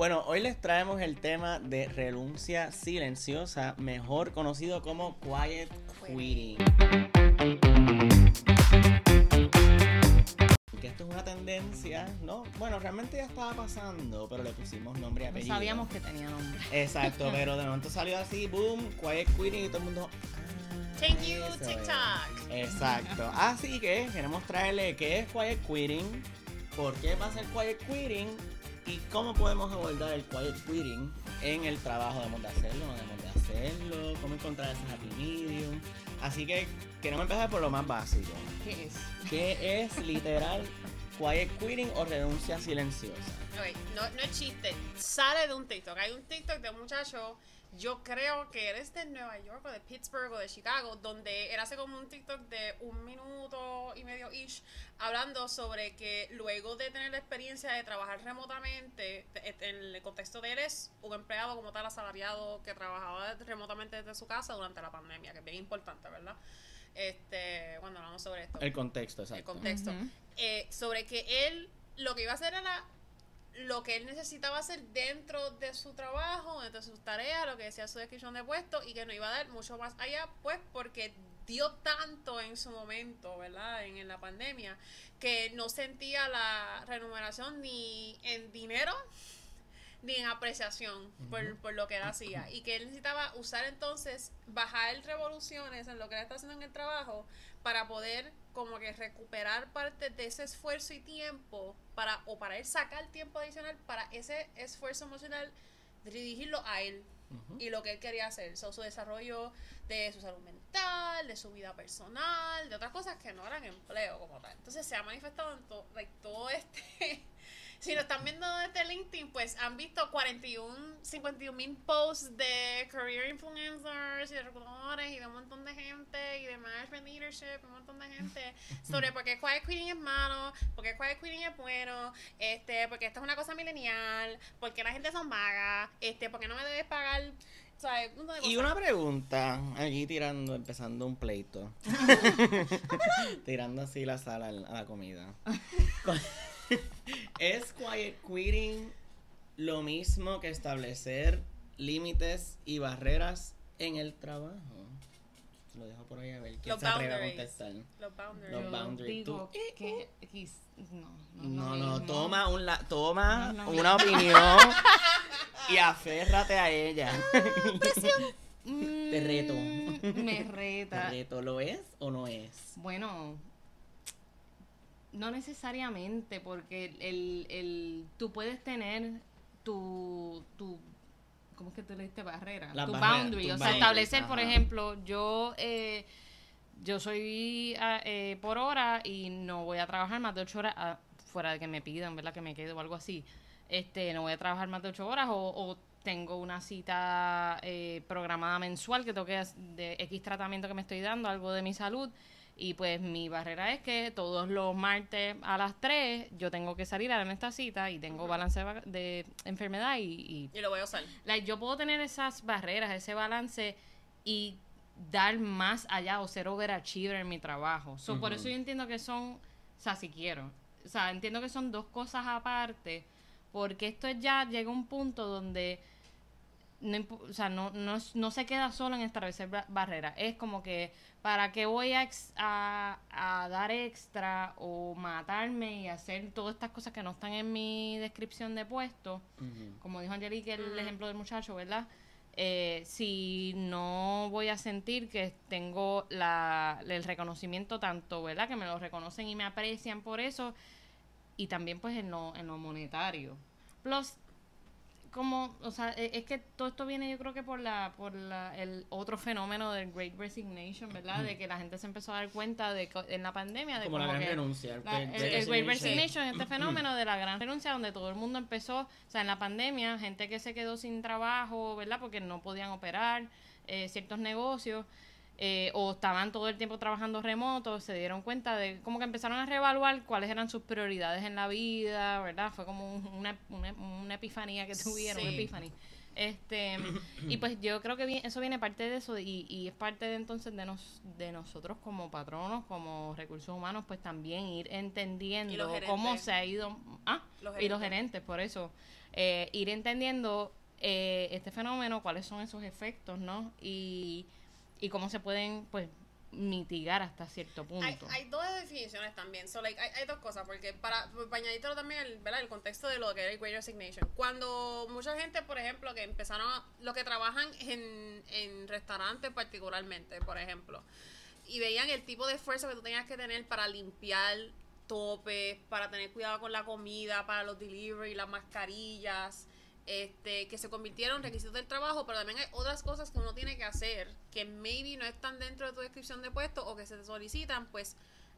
Bueno, hoy les traemos el tema de renuncia silenciosa, mejor conocido como quiet quitting. Que esto es una tendencia, ¿no? Bueno, realmente ya estaba pasando, pero le pusimos nombre y No apellido. sabíamos que tenía nombre. Exacto, pero de momento salió así, boom, quiet quitting y todo el mundo. ah, Thank you, eso es. TikTok. Exacto. Así que queremos traerle qué es quiet quitting, por qué pasa el quiet quitting y cómo podemos abordar el quiet quitting en el trabajo. ¿Debemos de hacerlo? ¿No debemos de hacerlo? ¿Cómo encontrar ese happy medium? Así que queremos empezar por lo más básico. ¿Qué es? ¿Qué es literal quiet quitting o renuncia silenciosa? Ok, no, no es chiste. Sale de un TikTok. Hay un TikTok de un muchacho, yo creo que eres de Nueva York o de Pittsburgh o de Chicago, donde él hace como un TikTok de un minuto y medio ish, hablando sobre que luego de tener la experiencia de trabajar remotamente, en el contexto de él es un empleado como tal asalariado que trabajaba remotamente desde su casa durante la pandemia, que es bien importante, ¿verdad? Este, cuando hablamos sobre esto El contexto, el exacto. contexto, Ujú. eh, sobre que él lo que iba a hacer era lo que él necesitaba hacer dentro de su trabajo, dentro de sus tareas, lo que decía su descripción de puesto y que no iba a dar mucho más allá, pues porque dio tanto en su momento, ¿verdad? En, en la pandemia, que no sentía la remuneración ni en dinero ni en apreciación por, por lo que él hacía y que él necesitaba usar entonces bajar revoluciones en lo que él está haciendo en el trabajo para poder como que recuperar parte de ese esfuerzo y tiempo para o para él sacar tiempo adicional para ese esfuerzo emocional dirigirlo a él y lo que él quería hacer, so, su desarrollo de su salud mental, de su vida personal, de otras cosas que no eran empleo como tal. Entonces se ha manifestado en like, todo. Si lo están viendo desde LinkedIn, pues han visto 41, 51 mil posts de career influencers y de reclutadores y de un montón de gente y de management leadership un montón de gente sobre por qué quiet quitting es malo, por qué quiet quitting es bueno, este, porque esto es una cosa milenial, porque la gente son vagas, este, porque no me debes pagar, Y una pregunta, aquí tirando, empezando un pleito. tirando así la sala a la comida. ¿Es quiet quitting lo mismo que establecer límites y barreras en el trabajo? Lo dejo por ahí a ver quién Los se atreve a boundaries. contestar. Los boundaries. Los boundaries. digo Tú- que no, no, es No, no, toma, un la- toma No una opinión y aférrate a ella. Mm, Te reto. Me ¿Te reta. reto lo es o no es? Bueno, no necesariamente, porque el, el, tú puedes tener tu, tu ¿cómo es que tú le diste barrera? Tu boundary, o sea, establecer, por ejemplo, yo eh, yo soy ah, eh, por hora y no voy a trabajar más de ocho horas ah, fuera de que me pidan, ¿verdad? Que me quede o algo así. Este, no voy a trabajar más de ocho horas o, o tengo una cita eh, programada mensual que tengo que de X tratamiento que me estoy dando, algo de mi salud. Y pues mi barrera es que todos los martes a las 3 yo tengo que salir a darme esta cita y tengo balance de, enfermedad y, y Y lo voy a usar. like, yo puedo tener esas barreras, ese balance y dar más allá o ser overachiever en mi trabajo. So, Por eso yo entiendo que son, o sea, si quiero, o sea, entiendo que son dos cosas aparte, porque esto ya llega a un punto donde no, o sea, no, no, no se queda solo en establecer ba- barreras. Es como que, ¿para qué voy a, ex- a, a dar extra o matarme y hacer todas estas cosas que no están en mi descripción de puesto? Como dijo Angelique, el ejemplo del muchacho, ¿verdad? Eh, si no voy a sentir que tengo la, el reconocimiento tanto, ¿verdad? Que me lo reconocen y me aprecian por eso, y también pues en lo, en lo monetario. Plus, como, o sea, e- es que todo esto viene yo creo que por la, por la, el otro fenómeno del Great Resignation, ¿verdad? De que la gente se empezó a dar cuenta de que en la pandemia de Como la gran que- renuncia. el la- Great el, el Great Resignation. Resignation es este fenómeno de la gran renuncia donde todo el mundo empezó, o sea, en la pandemia, gente que se quedó sin trabajo, ¿verdad? Porque no podían operar eh, ciertos negocios eh, o estaban todo el tiempo trabajando remoto, se dieron cuenta de como que empezaron a reevaluar cuáles eran sus prioridades en la vida, ¿verdad? Fue como un- una, una, una epifanía que tuvieron, una Sí. epifanía. Este, y pues yo creo que eso viene parte de eso y, y es parte de entonces de, nos, de nosotros como patronos, como recursos humanos, pues también ir entendiendo cómo se ha ido... Ah, Los y los gerentes. gerentes, por eso. Eh, ir entendiendo eh, este fenómeno, cuáles son esos efectos, ¿no? Y, y cómo se pueden, pues, mitigar hasta cierto punto. Hay, hay dos definiciones también. So, like, hay, hay dos cosas, porque para, para añadírtelo también el, ¿verdad? el contexto de lo que era el Great Resignation. Cuando mucha gente, por ejemplo, que empezaron a, los que trabajan en, en restaurantes particularmente, por ejemplo, y veían el tipo de esfuerzo que tú tenías que tener para limpiar topes, para tener cuidado con la comida, para los delivery, las mascarillas, este, que se convirtieron en requisitos del trabajo, pero también hay otras cosas que uno tiene que hacer que maybe no están dentro de tu descripción de puesto o que se te solicitan, pues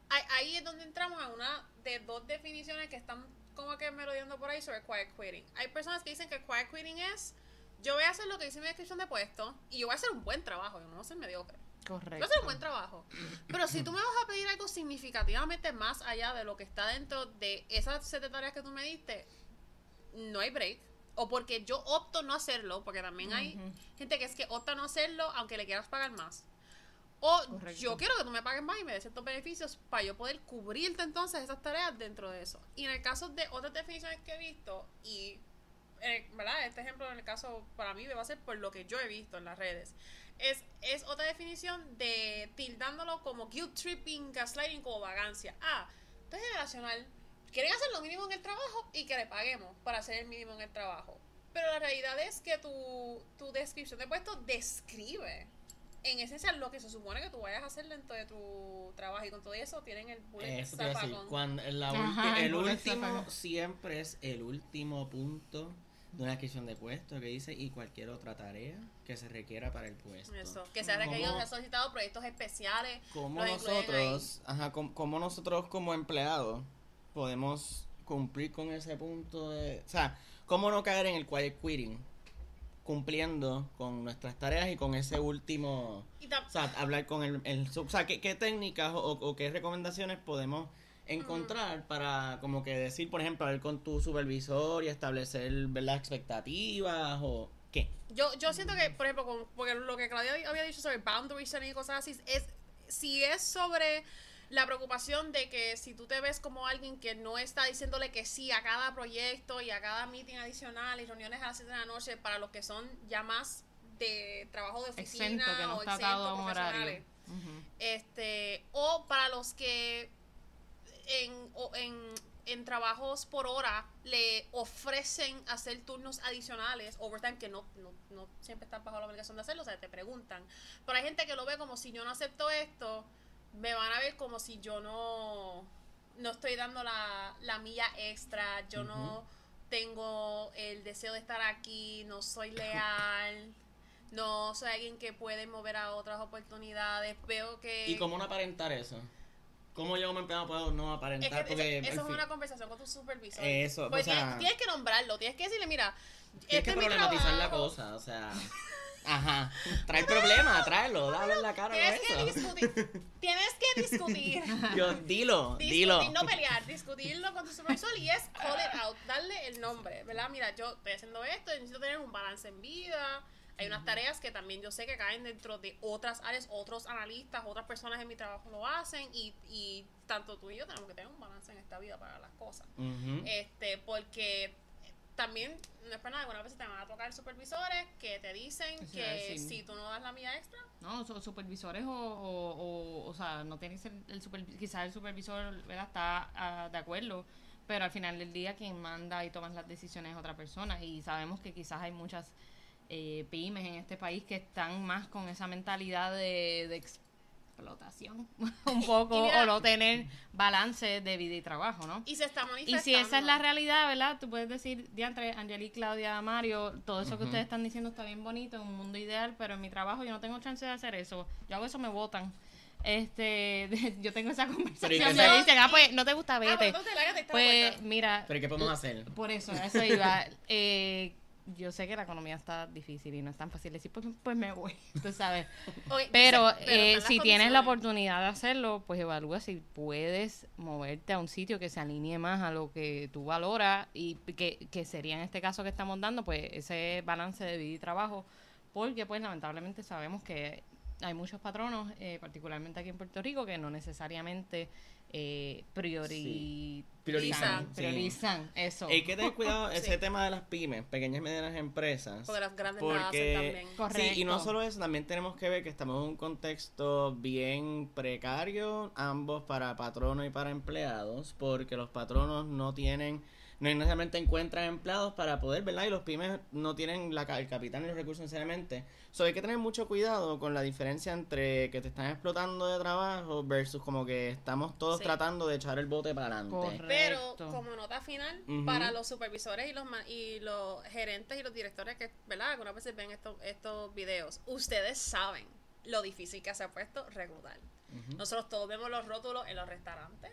ahí, es donde entramos a una de dos definiciones que están como que merodeando por ahí sobre quiet quitting. Hay personas que dicen que quiet quitting es yo voy a hacer lo que dice mi descripción de puesto y yo voy a hacer un buen trabajo, yo no voy a ser mediocre. Yo Correcto. voy a hacer un buen trabajo. Pero si tú me vas a pedir algo significativamente más allá de lo que está dentro de esas siete tareas que tú me diste, no hay break. O porque yo opto no hacerlo, porque también hay Ujú. gente que es que opta no hacerlo aunque le quieras pagar más. O Correcto. yo quiero que tú me pagues más y me des ciertos beneficios para yo poder cubrirte entonces esas tareas dentro de eso. Y en el caso de otras definiciones que he visto, y eh, ¿verdad? Este ejemplo en el caso para mí va a ser por lo que yo he visto en las redes. Es, es otra definición de tildándolo como guilt tripping, gaslighting, como vagancia. Ah, esto es generacional. Quieren hacer lo mínimo en el trabajo y que le paguemos para hacer el mínimo en el trabajo. Pero la realidad es que tu, tu descripción de puesto describe en esencia lo que se supone que tú vayas a hacer dentro de tu trabajo y con todo eso tienen el bullet Eso te decir, zafacón. cuando la Ajá, ulti- el último siempre es el último punto de una descripción de puesto que dice y cualquier otra tarea que se requiera para el puesto. Eso, que se ha requerido, ¿Cómo- se ha solicitado proyectos especiales. ¿Cómo los incluyen nosotros, ajá, com- cómo nosotros como empleados podemos cumplir con ese punto de, o sea, cómo no caer en el quiet quitting, cumpliendo con nuestras tareas y con ese último, o sea, hablar con el, el o sea, ¿qué, qué técnicas o, o qué recomendaciones podemos encontrar para como que decir, por ejemplo, hablar con tu supervisor y establecer, ¿verdad? expectativas o qué? Yo, yo siento que, por ejemplo, con, porque lo que Claudia había dicho sobre boundary setting y cosas así, es si es sobre la preocupación de que si tú te ves como alguien que no está diciéndole que sí a cada proyecto y a cada meeting adicional y reuniones a las 7 de la noche para los que son ya más de trabajo de oficina Exento, que no o está a un horario. Ujú. este o para los que en, o en, en trabajos por hora le ofrecen hacer turnos adicionales, overtime, que no, no, no siempre están bajo la obligación de hacerlo, o sea, te preguntan. Pero hay gente que lo ve como si yo no acepto esto, me van a ver como si yo no, no estoy dando la, la milla extra, yo no tengo el deseo de estar aquí, no soy leal. No soy alguien que puede mover a otras oportunidades. Veo que. ¿Y cómo no aparentar eso? ¿Cómo yo como empleado puedo no Es aparentar? que Porque eso, es fin- una conversación con tu supervisor. Eso, Pues o sea- tienes, tienes que nombrarlo, tienes que decirle, mira, Tienes este que problematizar la cosa, o sea. Ajá. Trae problema, tráelo, dale en la cara Tienes que eso. discutir. tienes que discutir. Yo, dilo, Discutir, dilo. no pelear, discutirlo con tu supervisor y es call it out, darle el nombre, ¿verdad? Mira, yo estoy haciendo esto, necesito tener un balance en vida. Hay unas tareas que también yo sé que caen dentro de otras áreas, otros analistas, otras personas en mi trabajo lo hacen y, y tanto tú y yo tenemos que tener un balance en esta vida para las cosas. Este, porque también, no es para nada, algunas veces te van a tocar supervisores que te dicen que si tú no das la mía extra, No, son supervisores o, o, o, o sea, no tiene que ser el supervisor, quizás el supervisor ¿verdad? está ah, de acuerdo, pero al final del día quien manda y toma las decisiones es otra persona y sabemos que quizás hay muchas eh, pymes en este país que están más con esa mentalidad de, de explotación un poco Y mira- o no tener balance de vida y trabajo, ¿no? y se está Y manifestando. si esa es la realidad, ¿verdad? Tú puedes decir, diantre, Angelique, Claudia, Mario, todo eso que ustedes están diciendo está bien bonito, en un mundo ideal, pero en mi trabajo yo no tengo chance de hacer eso. Yo hago eso, me votan. Este, yo tengo esa conversación. Me dicen, ah, pues no te gusta, Ah, vete. pues, de Pues vuelta. mira, Pero ¿qué podemos hacer? por eso, a eso iba. Eh, yo sé que la economía está difícil y no es tan fácil decir, pues, pues me voy, tú sabes. Pero, eh, si tienes la oportunidad de hacerlo, pues evalúa si puedes moverte a un sitio que se alinee más a lo que tú valoras y que, que sería en este caso que estamos dando, pues ese balance de vida y trabajo, porque pues lamentablemente sabemos que hay muchos patronos, eh, particularmente aquí en Puerto Rico, que no necesariamente eh, priori- Priorizan, sí. priorizan eso. Hay que tener cuidado ese Sí. tema de las pymes, pequeñas y medianas empresas. Porque las grandes hacen Porque, también. Correcto. sí, y no solo eso, también tenemos que ver que estamos en un contexto bien precario, ambos para patronos y para empleados, porque los patronos no tienen, no necesariamente encuentran empleados para poder, ¿verdad? Y los pymes no tienen la, el capital ni los recursos necesariamente. So, hay que tener mucho cuidado con la diferencia entre que te están explotando de trabajo versus como que estamos todos Sí. tratando de echar el bote para adelante. Correcto. Pero como nota final, para los supervisores y los ma- y los gerentes y los directores que, ¿verdad? Algunas veces ven estos, estos videos, ustedes saben lo difícil que se ha puesto reclutar. Nosotros todos vemos los rótulos en los restaurantes.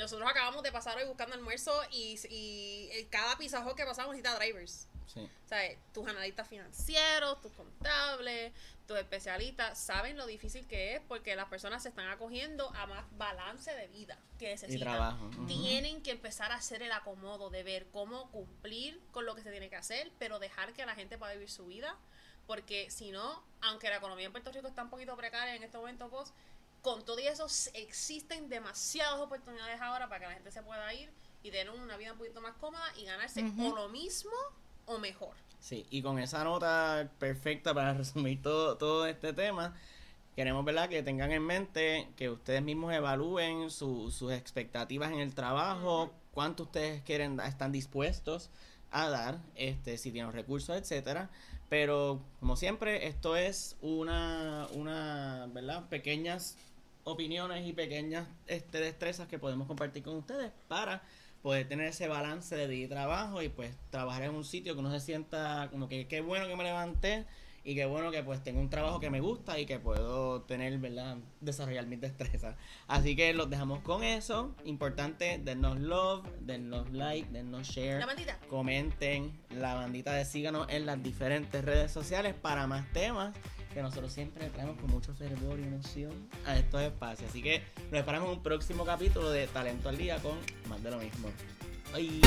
Nosotros acabamos de pasar hoy buscando almuerzo y, y cada pizajo que pasamos necesita drivers. Sí. O sea, tus analistas financieros, tus contables, tus especialistas saben lo difícil que es porque las personas se están acogiendo a más balance de vida que Y necesitan. trabajo. ujú. Tienen que empezar a hacer el acomodo de ver cómo cumplir con lo que se tiene que hacer, pero dejar que la gente pueda vivir su vida. Porque si no, aunque la economía en Puerto Rico está un poquito precaria en este momento post, con todo y eso existen demasiadas oportunidades ahora para que la gente se pueda ir y tener una vida un poquito más cómoda y ganarse o lo mismo o mejor. Sí, y con esa nota perfecta para resumir todo, todo este tema, queremos ¿verdad? que tengan en mente que ustedes mismos evalúen su- sus expectativas en el trabajo, cuánto ustedes quieren están dispuestos a dar, este, si tienen recursos, etcétera. Pero como siempre, esto es una, una, ¿verdad? Pequeñas opiniones y pequeñas este, destrezas que podemos compartir con ustedes para poder tener ese balance de vida y trabajo y pues trabajar en un sitio que uno se sienta como que qué bueno que me levanté y qué bueno que pues tengo un trabajo que me gusta y que puedo tener, ¿verdad? Desarrollar mis destrezas. Así que los dejamos con eso. Importante, dennos love, dennos like, dennos share. La bandita. Comenten la bandita de síganos en las diferentes redes sociales para más temas que nosotros siempre traemos con mucho fervor y emoción a estos espacios. Así que nos esperamos en un próximo capítulo de Talento al Día con más de lo mismo. Bye.